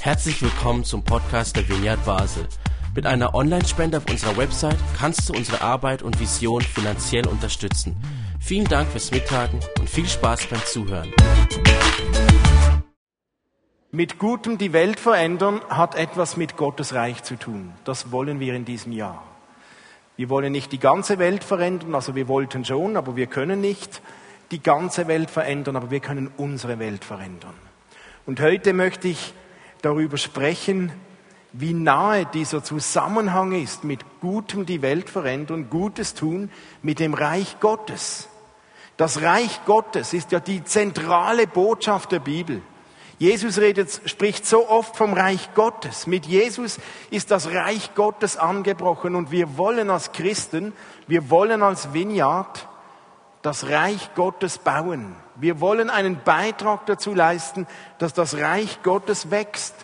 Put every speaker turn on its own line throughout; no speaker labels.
Herzlich willkommen zum Podcast der Vineyard Basel. Mit einer Online-Spende auf unserer Website kannst du unsere Arbeit und Vision finanziell unterstützen. Vielen Dank fürs Mittagen und viel Spaß beim Zuhören.
Mit Gutem die Welt verändern hat etwas mit Gottes Reich zu tun. Das wollen wir in diesem Jahr. Wir wollen nicht die ganze Welt verändern, also wir wollten schon, aber wir können nicht die ganze Welt verändern, aber wir können unsere Welt verändern. Und heute möchte ich darüber sprechen, wie nahe dieser Zusammenhang ist mit Gutem die Welt verändern, Gutes tun, mit dem Reich Gottes. Das Reich Gottes ist ja die zentrale Botschaft der Bibel. Jesus redet, spricht so oft vom Reich Gottes. Mit Jesus ist das Reich Gottes angebrochen und wir wollen als Christen, wir wollen als Vineyard das Reich Gottes bauen. Wir wollen einen Beitrag dazu leisten, dass das Reich Gottes wächst.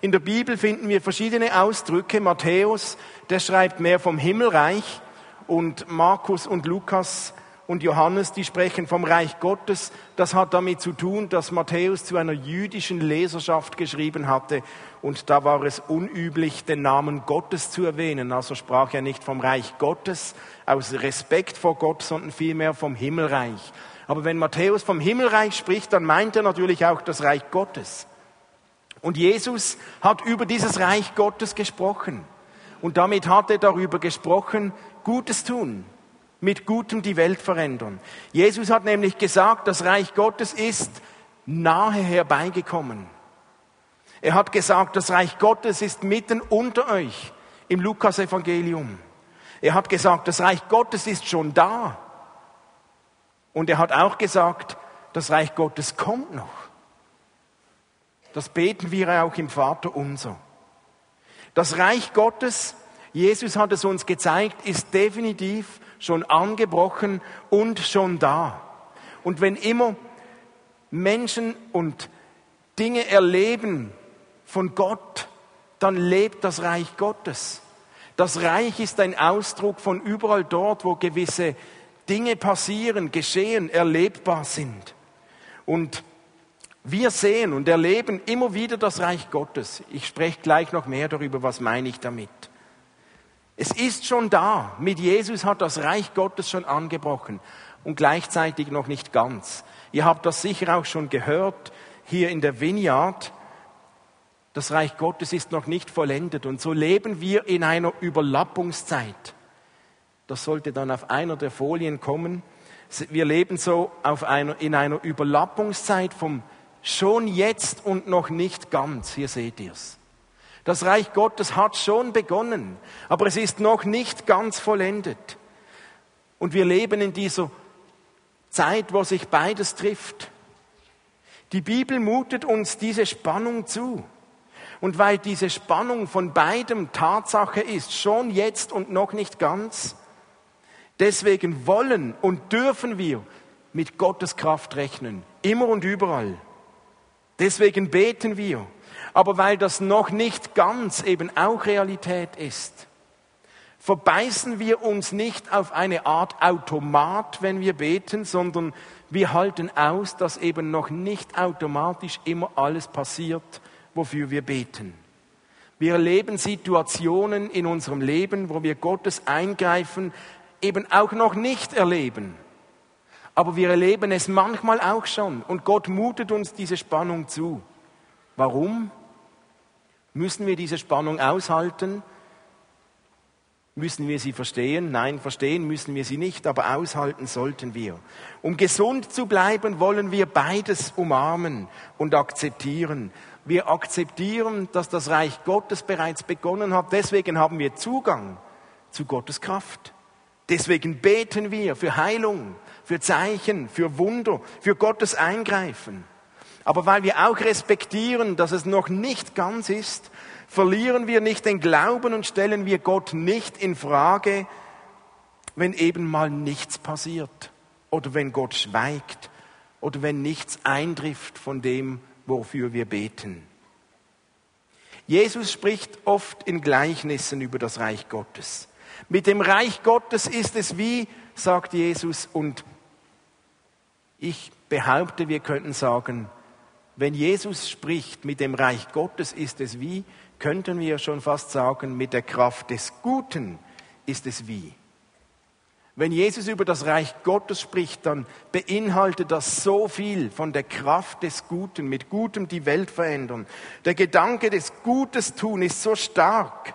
In der Bibel finden wir verschiedene Ausdrücke. Matthäus, der schreibt mehr vom Himmelreich und Markus und Lukas und Johannes, die sprechen vom Reich Gottes. Das hat damit zu tun, dass Matthäus zu einer jüdischen Leserschaft geschrieben hatte und da war es unüblich, den Namen Gottes zu erwähnen. Also sprach er nicht vom Reich Gottes aus Respekt vor Gott, sondern vielmehr vom Himmelreich. Aber wenn Matthäus vom Himmelreich spricht, dann meint er natürlich auch das Reich Gottes. Und Jesus hat über dieses Reich Gottes gesprochen. Und damit hat er darüber gesprochen, Gutes tun, mit Gutem die Welt verändern. Jesus hat nämlich gesagt, das Reich Gottes ist nahe herbeigekommen. Er hat gesagt, das Reich Gottes ist mitten unter euch im Lukas-Evangelium. Er hat gesagt, das Reich Gottes ist schon da. Und er hat auch gesagt, das Reich Gottes kommt noch. Das beten wir auch im Vater unser. Das Reich Gottes, Jesus hat es uns gezeigt, ist definitiv schon angebrochen und schon da. Und wenn immer Menschen und Dinge erleben von Gott, dann lebt das Reich Gottes. Das Reich ist ein Ausdruck von überall dort, wo gewisse Dinge passieren, geschehen, erlebbar sind. Und wir sehen und erleben immer wieder das Reich Gottes. Ich spreche gleich noch mehr darüber, was meine ich damit. Es ist schon da. Mit Jesus hat das Reich Gottes schon angebrochen und gleichzeitig noch nicht ganz. Ihr habt das sicher auch schon gehört hier in der Vineyard. Das Reich Gottes ist noch nicht vollendet und so leben wir in einer Überlappungszeit. Das sollte dann auf einer der Folien kommen. Wir leben so einer, in einer Überlappungszeit vom schon jetzt und noch nicht ganz. Hier seht ihr's. Das Reich Gottes hat schon begonnen, aber es ist noch nicht ganz vollendet. Und wir leben in dieser Zeit, wo sich beides trifft. Die Bibel mutet uns diese Spannung zu. Und weil diese Spannung von beidem Tatsache ist, schon jetzt und noch nicht ganz, deswegen wollen und dürfen wir mit Gottes Kraft rechnen, immer und überall. Deswegen beten wir. Aber weil das noch nicht ganz eben auch Realität ist, verbeißen wir uns nicht auf eine Art Automat, wenn wir beten, sondern wir halten aus, dass eben noch nicht automatisch immer alles passiert, wofür wir beten. Wir erleben Situationen in unserem Leben, wo wir Gottes Eingreifen eben auch noch nicht erleben. Aber wir erleben es manchmal auch schon und Gott mutet uns diese Spannung zu. Warum? Müssen wir diese Spannung aushalten? Müssen wir sie verstehen? Nein, verstehen müssen wir sie nicht, aber aushalten sollten wir. Um gesund zu bleiben, wollen wir beides umarmen und akzeptieren. Wir akzeptieren, dass das Reich Gottes bereits begonnen hat. Deswegen haben wir Zugang zu Gottes Kraft. Deswegen beten wir für Heilung, für Zeichen, für Wunder, für Gottes Eingreifen. Aber weil wir auch respektieren, dass es noch nicht ganz ist, verlieren wir nicht den Glauben und stellen wir Gott nicht in Frage, wenn eben mal nichts passiert oder wenn Gott schweigt oder wenn nichts eintrifft von dem, wofür wir beten. Jesus spricht oft in Gleichnissen über das Reich Gottes. Mit dem Reich Gottes ist es wie, sagt Jesus, und ich behaupte, wir könnten sagen, Wenn Jesus spricht mit dem Reich Gottes, ist es wie, könnten wir schon fast sagen, mit der Kraft des Guten ist es wie. Wenn Jesus über das Reich Gottes spricht, dann beinhaltet das so viel von der Kraft des Guten, mit Gutem die Welt verändern. Der Gedanke des Gutes tun ist so stark,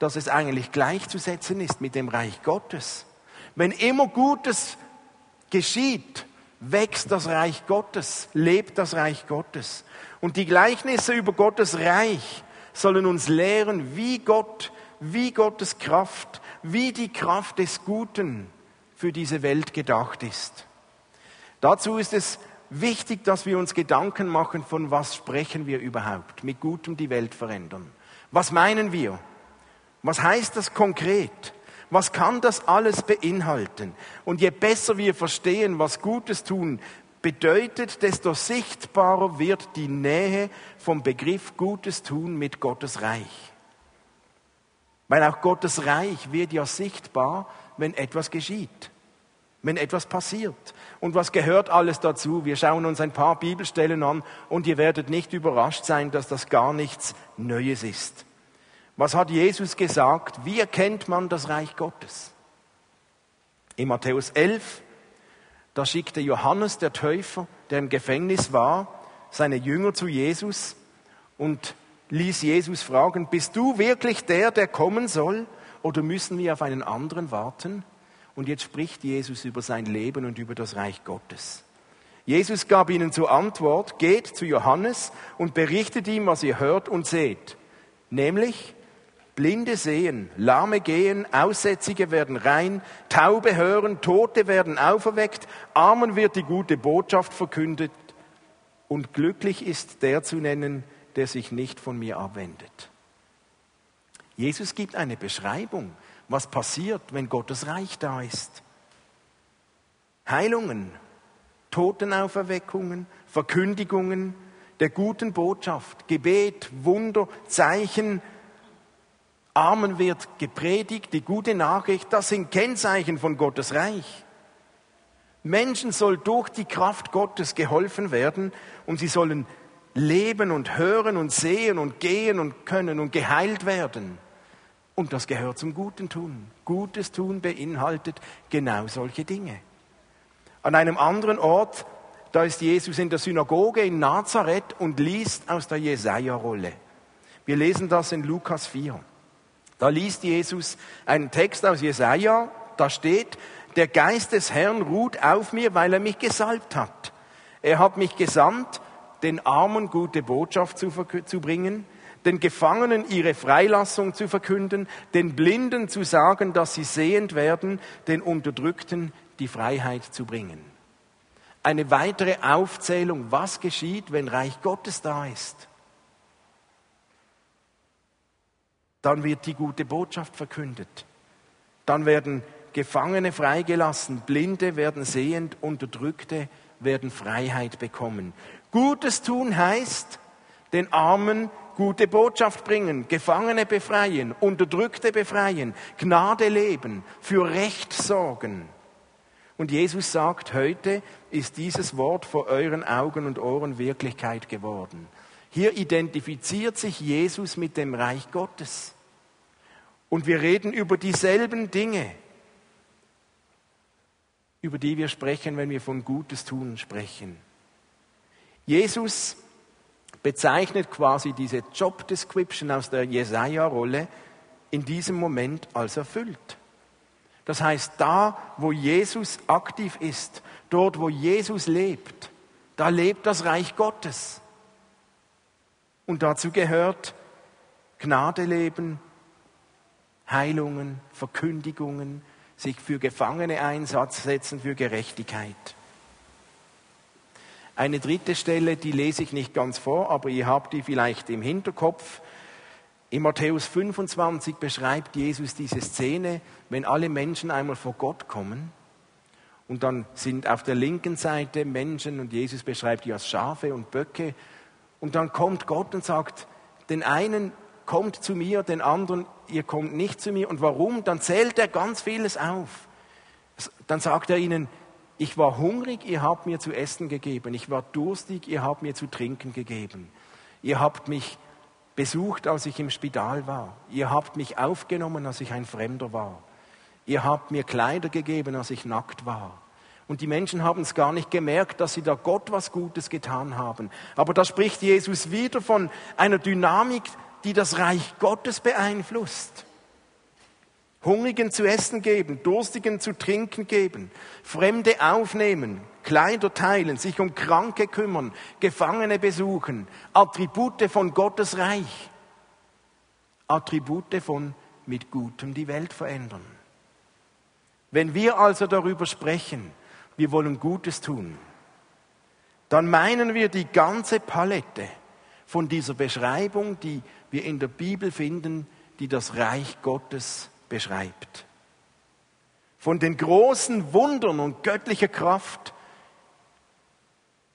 dass es eigentlich gleichzusetzen ist mit dem Reich Gottes. Wenn immer Gutes geschieht, wächst das Reich Gottes, lebt das Reich Gottes. Und die Gleichnisse über Gottes Reich sollen uns lehren, wie Gott, wie Gottes Kraft, wie die Kraft des Guten für diese Welt gedacht ist. Dazu ist es wichtig, dass wir uns Gedanken machen, von was sprechen wir überhaupt, mit Gutem die Welt verändern. Was meinen wir? Was heißt das konkret? Was kann das alles beinhalten? Und je besser wir verstehen, was Gutes tun bedeutet, desto sichtbarer wird die Nähe vom Begriff Gutes tun mit Gottes Reich. Weil auch Gottes Reich wird ja sichtbar, wenn etwas geschieht, wenn etwas passiert. Und was gehört alles dazu? Wir schauen uns ein paar Bibelstellen an und ihr werdet nicht überrascht sein, dass das gar nichts Neues ist. Was hat Jesus gesagt? Wie erkennt man das Reich Gottes? In Matthäus 11, da schickte Johannes der Täufer, der im Gefängnis war, seine Jünger zu Jesus und ließ Jesus fragen, bist du wirklich der, der kommen soll, oder müssen wir auf einen anderen warten? Und jetzt spricht Jesus über sein Leben und über das Reich Gottes. Jesus gab ihnen zur Antwort, geht zu Johannes und berichtet ihm, was ihr hört und seht. Nämlich, Blinde sehen, Lahme gehen, Aussätzige werden rein, Taube hören, Tote werden auferweckt, Armen wird die gute Botschaft verkündet und glücklich ist der zu nennen, der sich nicht von mir abwendet. Jesus gibt eine Beschreibung, was passiert, wenn Gottes Reich da ist. Heilungen, Totenauferweckungen, Verkündigungen der guten Botschaft, Gebet, Wunder, Zeichen, Armen wird gepredigt, die gute Nachricht, das sind Kennzeichen von Gottes Reich. Menschen soll durch die Kraft Gottes geholfen werden und sie sollen leben und hören und sehen und gehen und können und geheilt werden. Und das gehört zum Guten tun. Gutes tun beinhaltet genau solche Dinge. An einem anderen Ort, da ist Jesus in der Synagoge in Nazareth und liest aus der Jesaja-Rolle. Wir lesen das in Lukas 4. Da liest Jesus einen Text aus Jesaja, da steht, der Geist des Herrn ruht auf mir, weil er mich gesalbt hat. Er hat mich gesandt, den Armen gute Botschaft zu, zu bringen, den Gefangenen ihre Freilassung zu verkünden, den Blinden zu sagen, dass sie sehend werden, den Unterdrückten die Freiheit zu bringen. Eine weitere Aufzählung, was geschieht, wenn Reich Gottes da ist. Dann wird die gute Botschaft verkündet. Dann werden Gefangene freigelassen, Blinde werden sehend, Unterdrückte werden Freiheit bekommen. Gutes tun heißt, den Armen gute Botschaft bringen, Gefangene befreien, Unterdrückte befreien, Gnade leben, für Recht sorgen. Und Jesus sagt, heute ist dieses Wort vor euren Augen und Ohren Wirklichkeit geworden. Hier identifiziert sich Jesus mit dem Reich Gottes. Und wir reden über dieselben Dinge, über die wir sprechen, wenn wir von Gutes tun sprechen. Jesus bezeichnet quasi diese Job Description aus der Jesaja-Rolle in diesem Moment als erfüllt. Das heißt, da, wo Jesus aktiv ist, dort, wo Jesus lebt, da lebt das Reich Gottes. Und dazu gehört Gnade leben, Heilungen, Verkündigungen, sich für Gefangene einsetzen, für Gerechtigkeit. Eine dritte Stelle, die lese ich nicht ganz vor, aber ihr habt die vielleicht im Hinterkopf. In Matthäus 25 beschreibt Jesus diese Szene, wenn alle Menschen einmal vor Gott kommen und dann sind auf der linken Seite Menschen und Jesus beschreibt die als Schafe und Böcke und dann kommt Gott und sagt, den einen kommt zu mir, den anderen, ihr kommt nicht zu mir. Und warum? Dann zählt er ganz vieles auf. Dann sagt er ihnen, Ich war hungrig, ihr habt mir zu essen gegeben. Ich war durstig, ihr habt mir zu trinken gegeben. Ihr habt mich besucht, als ich im Spital war. Ihr habt mich aufgenommen, als ich ein Fremder war. Ihr habt mir Kleider gegeben, als ich nackt war. Und die Menschen haben es gar nicht gemerkt, dass sie da Gott was Gutes getan haben. Aber da spricht Jesus wieder von einer Dynamik, die das Reich Gottes beeinflusst. Hungrigen zu essen geben, Durstigen zu trinken geben, Fremde aufnehmen, Kleider teilen, sich um Kranke kümmern, Gefangene besuchen, Attribute von Gottes Reich, Attribute von mit Gutem die Welt verändern. Wenn wir also darüber sprechen, wir wollen Gutes tun, dann meinen wir die ganze Palette von dieser Beschreibung, die wir in der Bibel finden, die das Reich Gottes beschreibt. Von den großen Wundern und göttlicher Kraft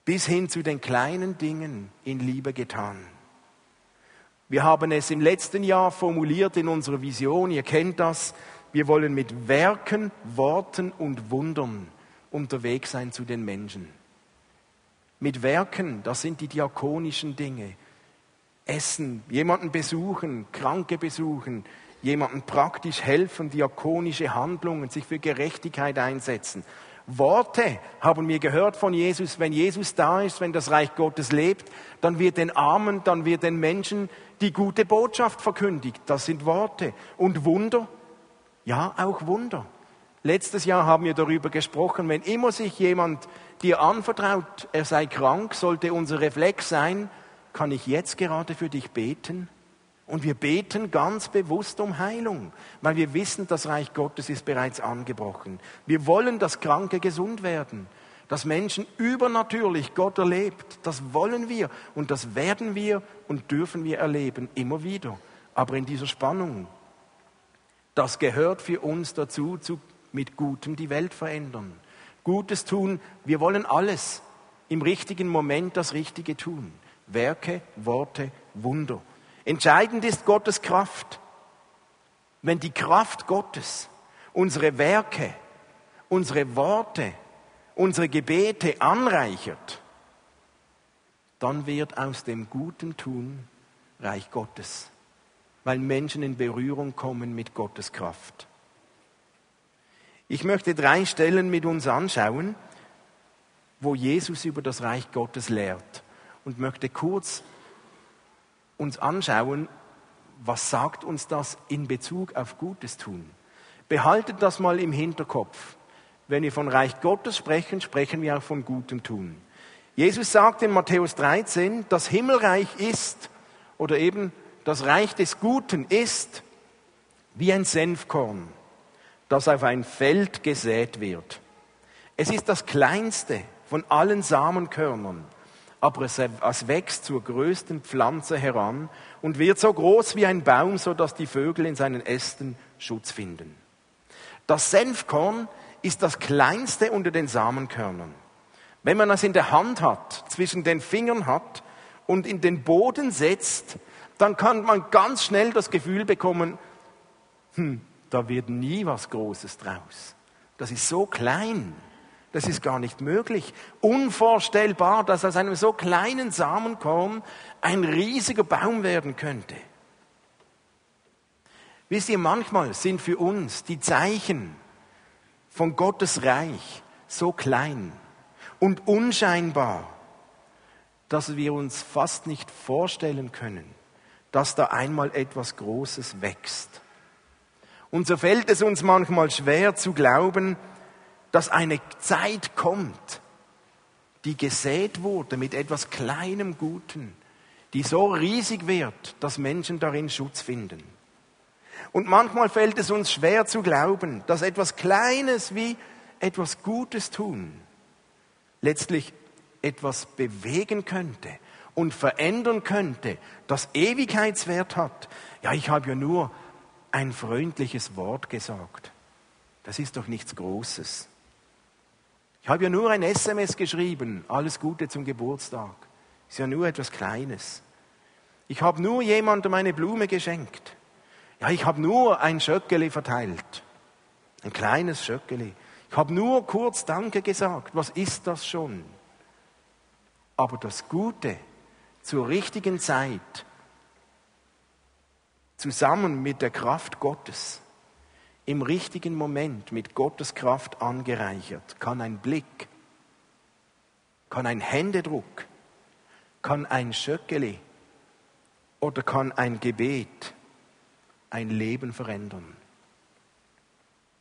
bis hin zu den kleinen Dingen in Liebe getan. Wir haben es im letzten Jahr formuliert in unserer Vision, ihr kennt das, wir wollen mit Werken, Worten und Wundern unterwegs sein zu den Menschen. Mit Werken, das sind die diakonischen Dinge. Essen, jemanden besuchen, Kranke besuchen, jemanden praktisch helfen, diakonische Handlungen, sich für Gerechtigkeit einsetzen. Worte haben wir gehört von Jesus. Wenn Jesus da ist, wenn das Reich Gottes lebt, dann wird den Armen, dann wird den Menschen die gute Botschaft verkündigt. Das sind Worte. Und Wunder? Ja, auch Wunder. Letztes Jahr haben wir darüber gesprochen, wenn immer sich jemand dir anvertraut, er sei krank, sollte unser Reflex sein, kann ich jetzt gerade für dich beten? Und wir beten ganz bewusst um Heilung, weil wir wissen, das Reich Gottes ist bereits angebrochen. Wir wollen, dass Kranke gesund werden, dass Menschen übernatürlich Gott erlebt. Das wollen wir und das werden wir und dürfen wir erleben, immer wieder. Aber in dieser Spannung. Das gehört für uns dazu, zu mit Gutem die Welt verändern. Gutes tun, wir wollen alles im richtigen Moment das Richtige tun. Werke, Worte, Wunder. Entscheidend ist Gottes Kraft. Wenn die Kraft Gottes unsere Werke, unsere Worte, unsere Gebete anreichert, dann wird aus dem guten Tun Reich Gottes, weil Menschen in Berührung kommen mit Gottes Kraft. Ich möchte drei Stellen mit uns anschauen, wo Jesus über das Reich Gottes lehrt und möchte kurz uns anschauen, was sagt uns das in Bezug auf Gutes tun. Behaltet das mal im Hinterkopf. Wenn wir von Reich Gottes sprechen, sprechen wir auch von Gutem tun. Jesus sagt in Matthäus 13, das Himmelreich ist, oder eben das Reich des Guten ist, wie ein Senfkorn das auf ein Feld gesät wird. Es ist das kleinste von allen Samenkörnern, aber es, wächst zur größten Pflanze heran und wird so groß wie ein Baum, so dass die Vögel in seinen Ästen Schutz finden. Das Senfkorn ist das kleinste unter den Samenkörnern. Wenn man es in der Hand hat, zwischen den Fingern hat und in den Boden setzt, dann kann man ganz schnell das Gefühl bekommen, hm, da wird nie was Großes draus. Das ist so klein. Das ist gar nicht möglich. Unvorstellbar, dass aus einem so kleinen Samenkorn ein riesiger Baum werden könnte. Wisst ihr, manchmal sind für uns die Zeichen von Gottes Reich so klein und unscheinbar, dass wir uns fast nicht vorstellen können, dass da einmal etwas Großes wächst. Und so fällt es uns manchmal schwer zu glauben, dass eine Zeit kommt, die gesät wurde mit etwas kleinem Guten, die so riesig wird, dass Menschen darin Schutz finden. Und manchmal fällt es uns schwer zu glauben, dass etwas Kleines wie etwas Gutes tun letztlich etwas bewegen könnte und verändern könnte, das Ewigkeitswert hat. Ja, ich habe ja nur ein freundliches Wort gesagt. Das ist doch nichts Großes. Ich habe ja nur ein SMS geschrieben, alles Gute zum Geburtstag. Ist ja nur etwas Kleines. Ich habe nur jemandem eine Blume geschenkt. Ja, ich habe nur ein Schöckeli verteilt. Ein kleines Schöckeli. Ich habe nur kurz Danke gesagt. Was ist das schon? Aber das Gute zur richtigen Zeit, zusammen mit der Kraft Gottes, im richtigen Moment mit Gottes Kraft angereichert, kann ein Blick, kann ein Händedruck, kann ein Schöckeli oder kann ein Gebet ein Leben verändern.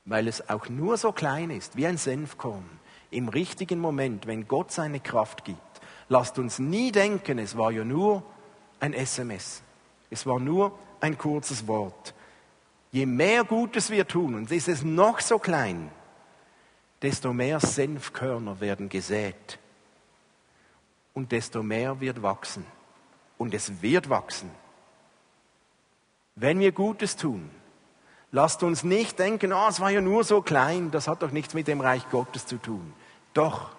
Weil es auch nur so klein ist, wie ein Senfkorn, im richtigen Moment, wenn Gott seine Kraft gibt. Lasst uns nie denken, es war ja nur ein SMS. Es war nur ein kurzes Wort. Je mehr Gutes wir tun, und ist es noch so klein, desto mehr Senfkörner werden gesät und desto mehr wird wachsen. Und es wird wachsen. Wenn wir Gutes tun, lasst uns nicht denken, oh, es war ja nur so klein, das hat doch nichts mit dem Reich Gottes zu tun. Doch,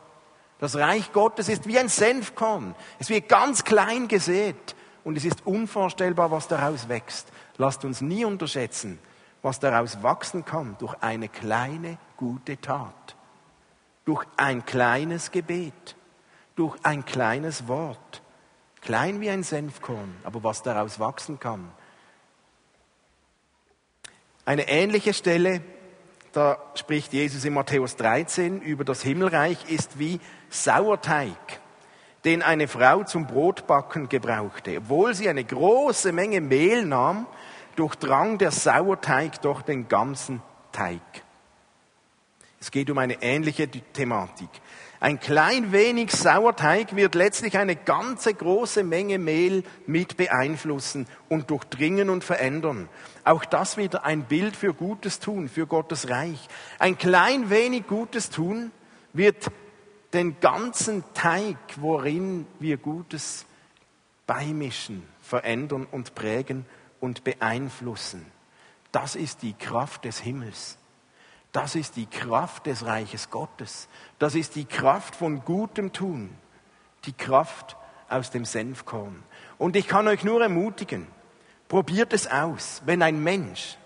das Reich Gottes ist wie ein Senfkorn. Es wird ganz klein gesät und es ist unvorstellbar, was daraus wächst. Lasst uns nie unterschätzen, was daraus wachsen kann durch eine kleine gute Tat, durch ein kleines Gebet, durch ein kleines Wort. Klein wie ein Senfkorn, aber was daraus wachsen kann. Eine ähnliche Stelle, da spricht Jesus in Matthäus 13 über das Himmelreich, ist wie Sauerteig, den eine Frau zum Brotbacken gebrauchte. Obwohl sie eine große Menge Mehl nahm, durchdrang der Sauerteig doch den ganzen Teig. Es geht um eine ähnliche Thematik. Ein klein wenig Sauerteig wird letztlich eine ganze große Menge Mehl mit beeinflussen und durchdringen und verändern. Auch das wieder ein Bild für Gutes tun, für Gottes Reich. Ein klein wenig Gutes tun wird den ganzen Teig, worin wir Gutes beimischen, verändern und prägen und beeinflussen. Das ist die Kraft des Himmels. Das ist die Kraft des Reiches Gottes. Das ist die Kraft von gutem Tun. Die Kraft aus dem Senfkorn. Und ich kann euch nur ermutigen, probiert es aus, wenn ein Mensch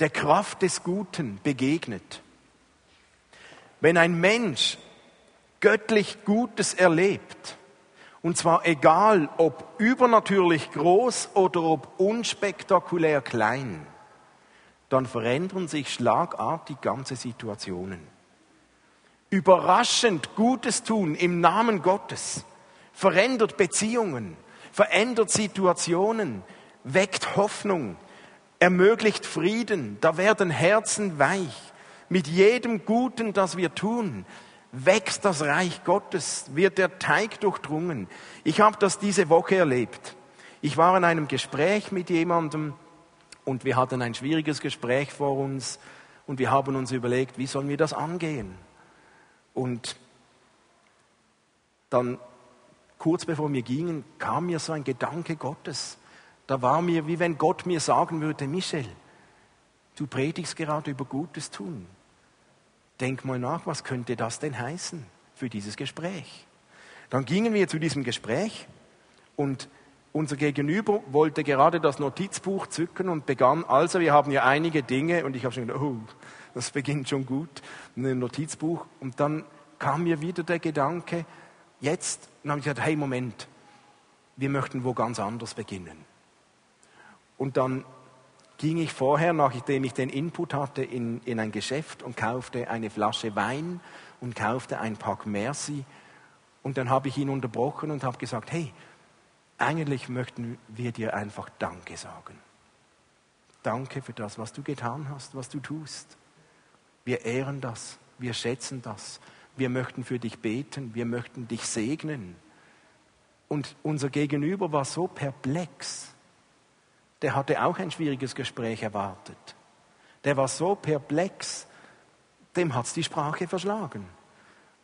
der Kraft des Guten begegnet. Wenn ein Mensch göttlich Gutes erlebt, und zwar egal, ob übernatürlich groß oder ob unspektakulär klein, dann verändern sich schlagartig ganze Situationen. Überraschend Gutes tun im Namen Gottes verändert Beziehungen, verändert Situationen, weckt Hoffnung, ermöglicht Frieden, da werden Herzen weich. Mit jedem Guten, das wir tun, wächst das Reich Gottes, wird der Teig durchdrungen. Ich habe das diese Woche erlebt. Ich war in einem Gespräch mit jemandem, und wir hatten ein schwieriges Gespräch vor uns und wir haben uns überlegt, wie sollen wir das angehen? Und dann, kurz bevor wir gingen, kam mir so ein Gedanke Gottes. Da war mir, wie wenn Gott mir sagen würde, Michel, du predigst gerade über Gutes tun. Denk mal nach, was könnte das denn heißen für dieses Gespräch? Dann gingen wir zu diesem Gespräch und unser Gegenüber wollte gerade das Notizbuch zücken und begann, also wir haben ja einige Dinge und ich habe schon gedacht, oh, das beginnt schon gut, ein Notizbuch. Und dann kam mir wieder der Gedanke, jetzt, dann habe ich gesagt, hey Moment, wir möchten wo ganz anders beginnen. Und dann ging ich vorher, nachdem ich den Input hatte, in, in ein Geschäft und kaufte eine Flasche Wein und kaufte ein Pack Merci. Und dann habe ich ihn unterbrochen und habe gesagt, hey, eigentlich möchten wir dir einfach Danke sagen. Danke für das, was du getan hast, was du tust. Wir ehren das, wir schätzen das. Wir möchten für dich beten, wir möchten dich segnen. Und unser Gegenüber war so perplex. Der hatte auch ein schwieriges Gespräch erwartet. Der war so perplex, dem hat's die Sprache verschlagen.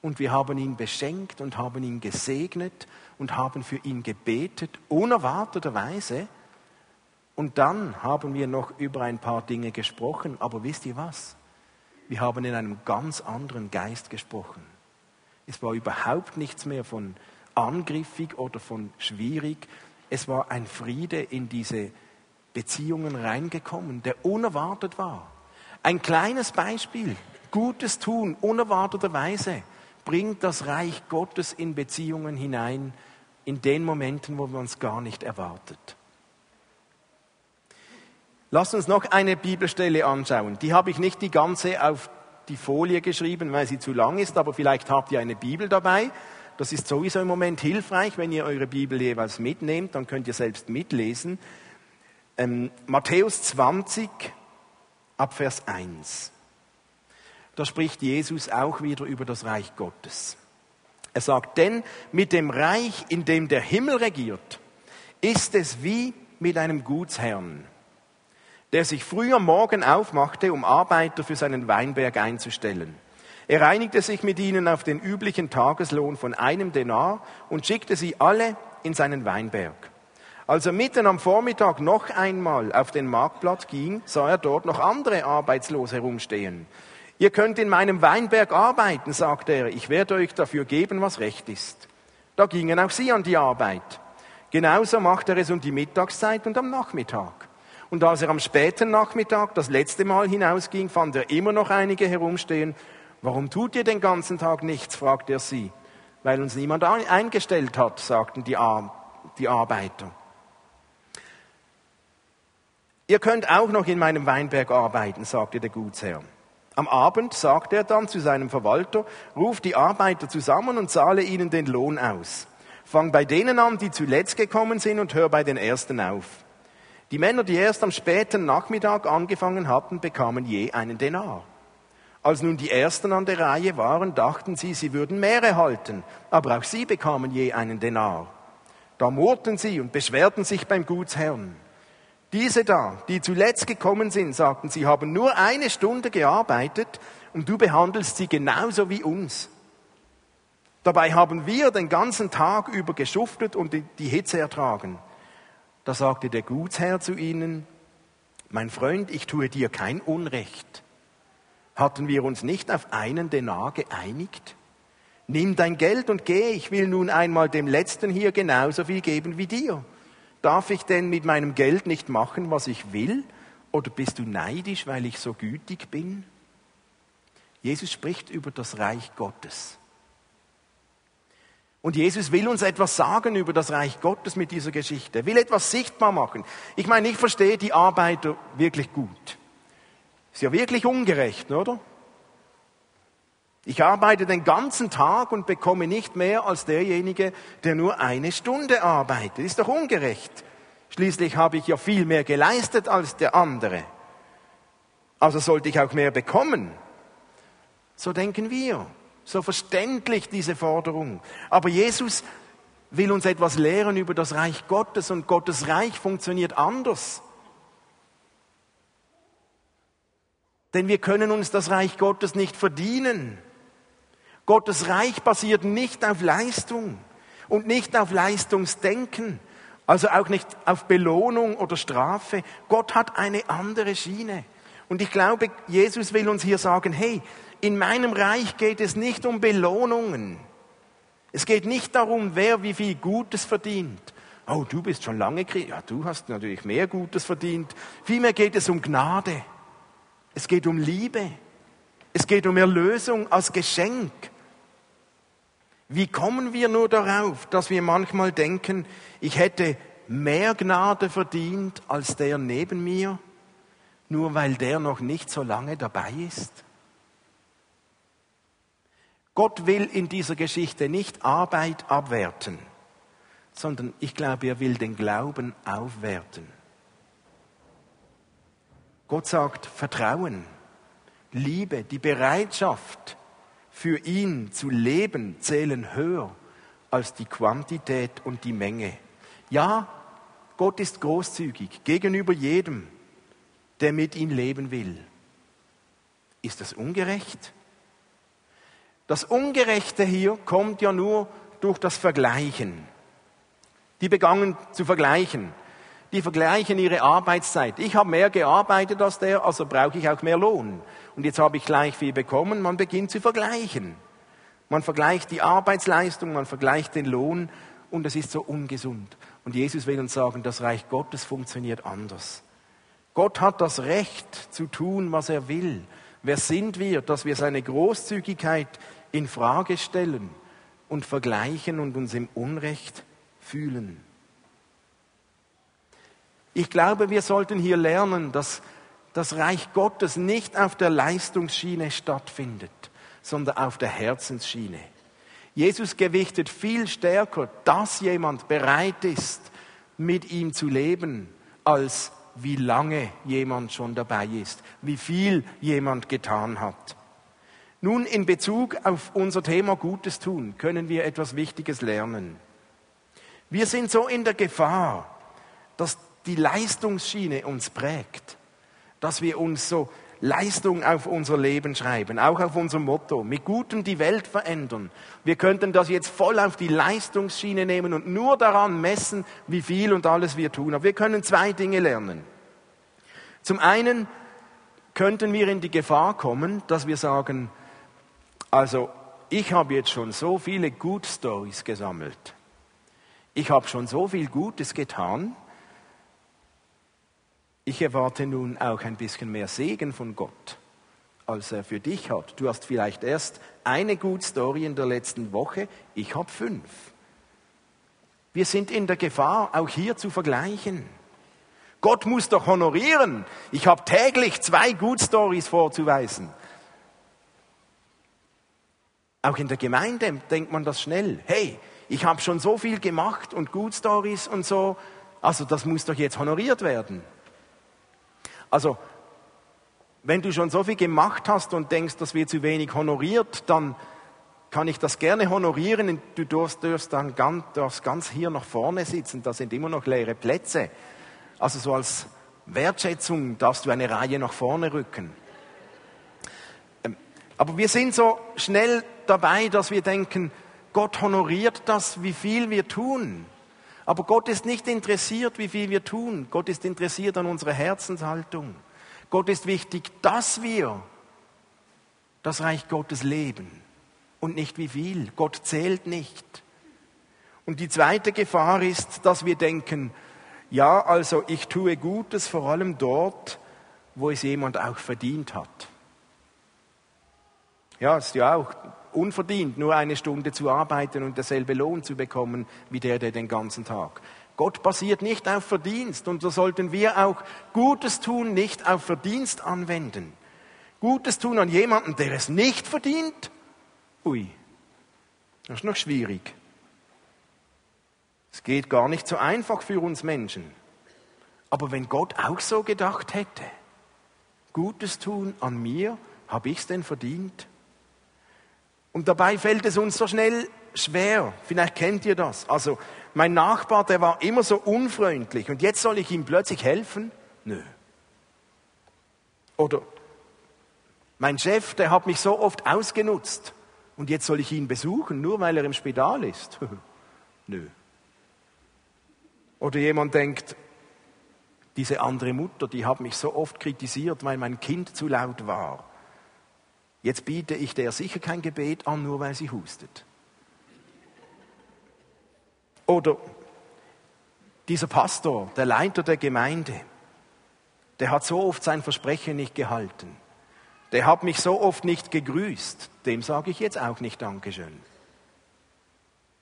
Und wir haben ihn beschenkt und haben ihn gesegnet und haben für ihn gebetet, unerwarteterweise. Und dann haben wir noch über ein paar Dinge gesprochen. Aber wisst ihr was? Wir haben in einem ganz anderen Geist gesprochen. Es war überhaupt nichts mehr von angriffig oder von schwierig. Es war ein Friede in diese Beziehungen reingekommen, der unerwartet war. Ein kleines Beispiel, Gutes tun, unerwarteterweise, bringt das Reich Gottes in Beziehungen hinein, in den Momenten, wo man es gar nicht erwartet. Lasst uns noch eine Bibelstelle anschauen. Die habe ich nicht die ganze auf die Folie geschrieben, weil sie zu lang ist, aber vielleicht habt ihr eine Bibel dabei. Das ist sowieso im Moment hilfreich, wenn ihr eure Bibel jeweils mitnehmt, dann könnt ihr selbst mitlesen. Ähm, Matthäus 20, ab Vers 1. Da spricht Jesus auch wieder über das Reich Gottes. Er sagt, denn mit dem Reich, in dem der Himmel regiert, ist es wie mit einem Gutsherrn der sich früh am Morgen aufmachte, um Arbeiter für seinen Weinberg einzustellen. Er reinigte sich mit ihnen auf den üblichen Tageslohn von einem Denar und schickte sie alle in seinen Weinberg. Als er mitten am Vormittag noch einmal auf den Marktplatz ging, sah er dort noch andere Arbeitslos herumstehen. Ihr könnt in meinem Weinberg arbeiten, sagte er, ich werde euch dafür geben, was recht ist. Da gingen auch sie an die Arbeit. Genauso machte er es um die Mittagszeit und am Nachmittag. Und als er am späten Nachmittag das letzte Mal hinausging, fand er immer noch einige herumstehen. Warum tut ihr den ganzen Tag nichts? fragte er sie. Weil uns niemand eingestellt hat, sagten die, Ar die Arbeiter. Ihr könnt auch noch in meinem Weinberg arbeiten, sagte der Gutsherr. Am Abend sagte er dann zu seinem Verwalter, ruf die Arbeiter zusammen und zahle ihnen den Lohn aus. Fang bei denen an, die zuletzt gekommen sind und hör bei den Ersten auf. Die Männer, die erst am späten Nachmittag angefangen hatten, bekamen je einen Denar. Als nun die Ersten an der Reihe waren, dachten sie, sie würden mehr erhalten, aber auch sie bekamen je einen Denar. Da murrten sie und beschwerten sich beim Gutsherrn. Diese da, die zuletzt gekommen sind, sagten, sie haben nur eine Stunde gearbeitet und du behandelst sie genauso wie uns. Dabei haben wir den ganzen Tag über geschuftet und die Hitze ertragen. Da sagte der Gutsherr zu ihnen, mein Freund, ich tue dir kein Unrecht. Hatten wir uns nicht auf einen Denar geeinigt? Nimm dein Geld und geh, ich will nun einmal dem Letzten hier genauso viel geben wie dir. Darf ich denn mit meinem Geld nicht machen, was ich will? Oder bist du neidisch, weil ich so gütig bin? Jesus spricht über das Reich Gottes. Und Jesus will uns etwas sagen über das Reich Gottes mit dieser Geschichte. Er will etwas sichtbar machen. Ich meine, ich verstehe die Arbeiter wirklich gut. Ist ja wirklich ungerecht, oder? Ich arbeite den ganzen Tag und bekomme nicht mehr als derjenige, der nur eine Stunde arbeitet. Ist doch ungerecht. Schließlich habe ich ja viel mehr geleistet als der andere. Also sollte ich auch mehr bekommen. So denken wir. So verständlich diese Forderung. Aber Jesus will uns etwas lehren über das Reich Gottes und Gottes Reich funktioniert anders. Denn wir können uns das Reich Gottes nicht verdienen. Gottes Reich basiert nicht auf Leistung und nicht auf Leistungsdenken, also auch nicht auf Belohnung oder Strafe. Gott hat eine andere Schiene. Und ich glaube, Jesus will uns hier sagen, hey, in meinem Reich geht es nicht um Belohnungen. Es geht nicht darum, wer wie viel Gutes verdient. Oh, du bist schon lange Christ. Ja, du hast natürlich mehr Gutes verdient. Vielmehr geht es um Gnade. Es geht um Liebe. Es geht um Erlösung als Geschenk. Wie kommen wir nur darauf, dass wir manchmal denken, ich hätte mehr Gnade verdient als der neben mir, nur weil der noch nicht so lange dabei ist? Gott will in dieser Geschichte nicht Arbeit abwerten, sondern ich glaube, er will den Glauben aufwerten. Gott sagt Vertrauen, Liebe, die Bereitschaft für ihn zu leben zählen höher als die Quantität und die Menge. Ja, Gott ist großzügig gegenüber jedem, der mit ihm leben will. Ist das ungerecht? Das Ungerechte hier kommt ja nur durch das Vergleichen. Die begannen zu vergleichen. Die vergleichen ihre Arbeitszeit. Ich habe mehr gearbeitet als der, also brauche ich auch mehr Lohn. Und jetzt habe ich gleich viel bekommen. Man beginnt zu vergleichen. Man vergleicht die Arbeitsleistung, man vergleicht den Lohn und es ist so ungesund. Und Jesus will uns sagen, das Reich Gottes funktioniert anders. Gott hat das Recht zu tun, was er will Wer sind wir, dass wir seine Großzügigkeit in Frage stellen und vergleichen und uns im Unrecht fühlen? Ich glaube, wir sollten hier lernen, dass das Reich Gottes nicht auf der Leistungsschiene stattfindet, sondern auf der Herzensschiene. Jesus gewichtet viel stärker, dass jemand bereit ist, mit ihm zu leben, als wie lange jemand schon dabei ist, wie viel jemand getan hat. Nun, in Bezug auf unser Thema Gutes tun, können wir etwas Wichtiges lernen. Wir sind so in der Gefahr, dass die Leistungsschiene uns prägt, dass wir uns so Leistung auf unser Leben schreiben, auch auf unser Motto, mit Gutem die Welt verändern. Wir könnten das jetzt voll auf die Leistungsschiene nehmen und nur daran messen, wie viel und alles wir tun. Aber wir können zwei Dinge lernen. Zum einen könnten wir in die Gefahr kommen, dass wir sagen, also ich habe jetzt schon so viele Good Stories gesammelt. Ich habe schon so viel Gutes getan ich erwarte nun auch ein bisschen mehr Segen von Gott, als er für dich hat. Du hast vielleicht erst eine Good Story in der letzten Woche, ich habe fünf. Wir sind in der Gefahr, auch hier zu vergleichen. Gott muss doch honorieren. Ich habe täglich zwei Good Stories vorzuweisen. Auch in der Gemeinde denkt man das schnell. Hey, ich habe schon so viel gemacht und Good Stories und so. Also das muss doch jetzt honoriert werden. Also, wenn du schon so viel gemacht hast und denkst, das wird zu wenig honoriert, dann kann ich das gerne honorieren. Du darfst, darfst dann ganz, darfst ganz hier nach vorne sitzen, da sind immer noch leere Plätze. Also so als Wertschätzung darfst du eine Reihe nach vorne rücken. Ähm, aber wir sind so schnell dabei, dass wir denken, Gott honoriert das, wie viel wir tun. Aber Gott ist nicht interessiert, wie viel wir tun. Gott ist interessiert an unserer Herzenshaltung. Gott ist wichtig, dass wir das Reich Gottes leben und nicht wie viel. Gott zählt nicht. Und die zweite Gefahr ist, dass wir denken, ja, also ich tue Gutes vor allem dort, wo es jemand auch verdient hat. Ja, ist ja auch unverdient nur eine Stunde zu arbeiten und derselbe Lohn zu bekommen wie der, der den ganzen Tag. Gott basiert nicht auf Verdienst und so sollten wir auch Gutes tun nicht auf Verdienst anwenden. Gutes tun an jemanden, der es nicht verdient? Ui, das ist noch schwierig. Es geht gar nicht so einfach für uns Menschen. Aber wenn Gott auch so gedacht hätte, Gutes tun an mir, habe ich es denn verdient? Und dabei fällt es uns so schnell schwer. Vielleicht kennt ihr das. Also mein Nachbar, der war immer so unfreundlich und jetzt soll ich ihm plötzlich helfen? Nö. Oder mein Chef, der hat mich so oft ausgenutzt und jetzt soll ich ihn besuchen, nur weil er im Spital ist? Nö. Oder jemand denkt, diese andere Mutter, die hat mich so oft kritisiert, weil mein Kind zu laut war. Jetzt biete ich der sicher kein Gebet an, nur weil sie hustet. Oder dieser Pastor, der Leiter der Gemeinde, der hat so oft sein Versprechen nicht gehalten. Der hat mich so oft nicht gegrüßt. Dem sage ich jetzt auch nicht Dankeschön.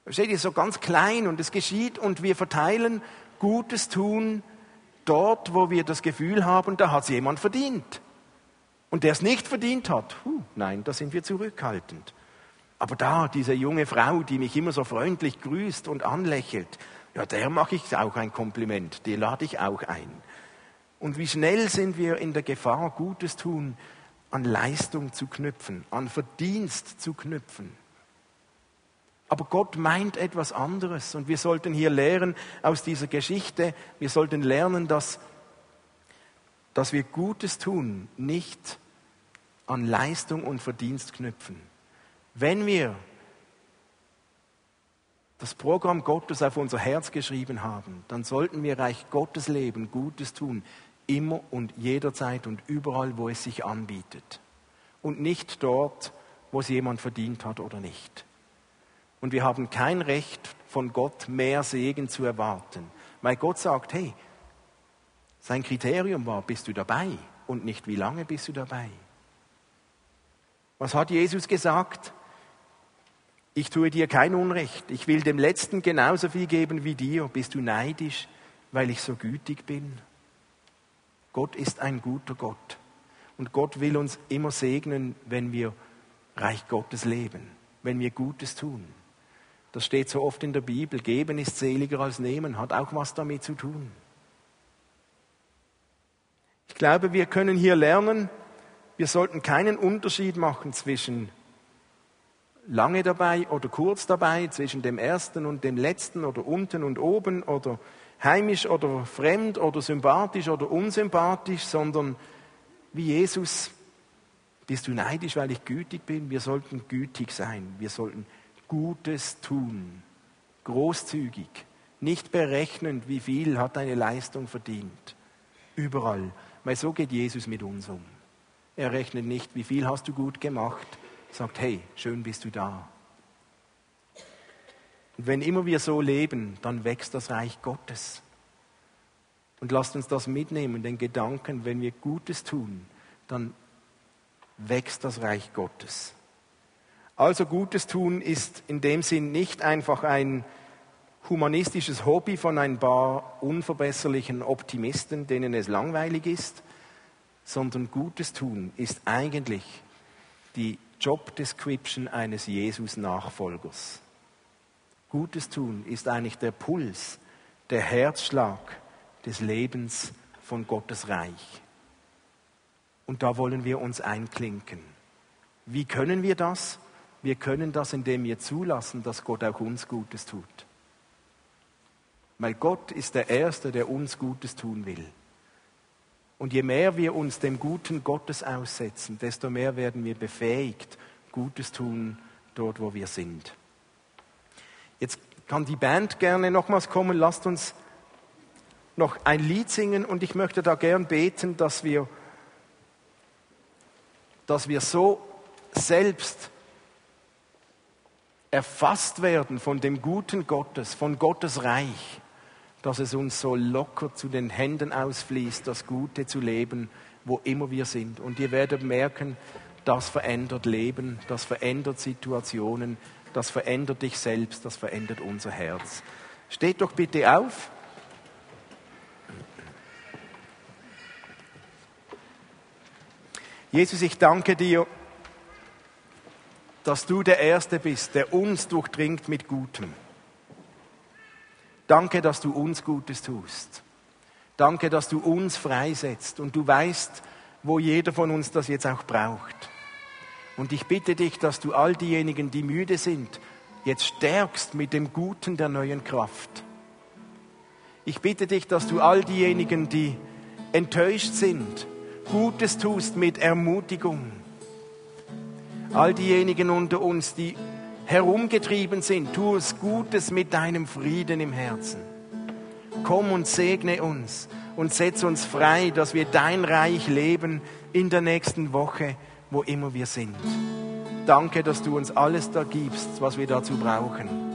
Versteht ihr, so ganz klein und es geschieht und wir verteilen Gutes tun dort, wo wir das Gefühl haben, da hat es jemand verdient. Und der es nicht verdient hat, huh, nein, da sind wir zurückhaltend. Aber da, diese junge Frau, die mich immer so freundlich grüßt und anlächelt, ja, der mache ich auch ein Kompliment, die lade ich auch ein. Und wie schnell sind wir in der Gefahr, Gutes tun, an Leistung zu knüpfen, an Verdienst zu knüpfen. Aber Gott meint etwas anderes und wir sollten hier lernen aus dieser Geschichte, wir sollten lernen, dass dass wir Gutes tun, nicht an Leistung und Verdienst knüpfen. Wenn wir das Programm Gottes auf unser Herz geschrieben haben, dann sollten wir Reich Gottes leben, Gutes tun, immer und jederzeit und überall, wo es sich anbietet. Und nicht dort, wo es jemand verdient hat oder nicht. Und wir haben kein Recht, von Gott mehr Segen zu erwarten. Weil Gott sagt, hey, sein Kriterium war, bist du dabei und nicht wie lange bist du dabei. Was hat Jesus gesagt? Ich tue dir kein Unrecht. Ich will dem Letzten genauso viel geben wie dir. Bist du neidisch, weil ich so gütig bin? Gott ist ein guter Gott. Und Gott will uns immer segnen, wenn wir Reich Gottes leben, wenn wir Gutes tun. Das steht so oft in der Bibel. Geben ist seliger als nehmen, hat auch was damit zu tun. Ich glaube, wir können hier lernen, wir sollten keinen Unterschied machen zwischen lange dabei oder kurz dabei, zwischen dem ersten und dem letzten oder unten und oben oder heimisch oder fremd oder sympathisch oder unsympathisch, sondern wie Jesus, bist du neidisch, weil ich gütig bin? Wir sollten gütig sein. Wir sollten Gutes tun. Großzügig. Nicht berechnend, wie viel hat deine Leistung verdient. Überall. Weil so geht Jesus mit uns um. Er rechnet nicht, wie viel hast du gut gemacht. Sagt, hey, schön bist du da. Und wenn immer wir so leben, dann wächst das Reich Gottes. Und lasst uns das mitnehmen, den Gedanken, wenn wir Gutes tun, dann wächst das Reich Gottes. Also Gutes tun ist in dem Sinn nicht einfach ein humanistisches Hobby von ein paar unverbesserlichen Optimisten, denen es langweilig ist, sondern Gutes tun ist eigentlich die Job Description eines Jesus-Nachfolgers. Gutes tun ist eigentlich der Puls, der Herzschlag des Lebens von Gottes Reich. Und da wollen wir uns einklinken. Wie können wir das? Wir können das, indem wir zulassen, dass Gott auch uns Gutes tut. Weil Gott ist der Erste, der uns Gutes tun will. Und je mehr wir uns dem Guten Gottes aussetzen, desto mehr werden wir befähigt, Gutes tun dort, wo wir sind. Jetzt kann die Band gerne nochmals kommen. Lasst uns noch ein Lied singen und ich möchte da gern beten, dass wir, dass wir so selbst erfasst werden von dem Guten Gottes, von Gottes Reich, dass es uns so locker zu den Händen ausfließt, das Gute zu leben, wo immer wir sind. Und ihr werdet merken, das verändert Leben, das verändert Situationen, das verändert dich selbst, das verändert unser Herz. Steht doch bitte auf. Jesus, ich danke dir, dass du der Erste bist, der uns durchdringt mit Gutem. Danke, dass du uns Gutes tust. Danke, dass du uns freisetzt und du weißt, wo jeder von uns das jetzt auch braucht. Und ich bitte dich, dass du all diejenigen, die müde sind, jetzt stärkst mit dem Guten der neuen Kraft. Ich bitte dich, dass du all diejenigen, die enttäuscht sind, Gutes tust mit Ermutigung. All diejenigen unter uns, die herumgetrieben sind, tu es Gutes mit deinem Frieden im Herzen. Komm und segne uns und setz uns frei, dass wir dein Reich leben in der nächsten Woche, wo immer wir sind. Danke, dass du uns alles da gibst, was wir dazu brauchen.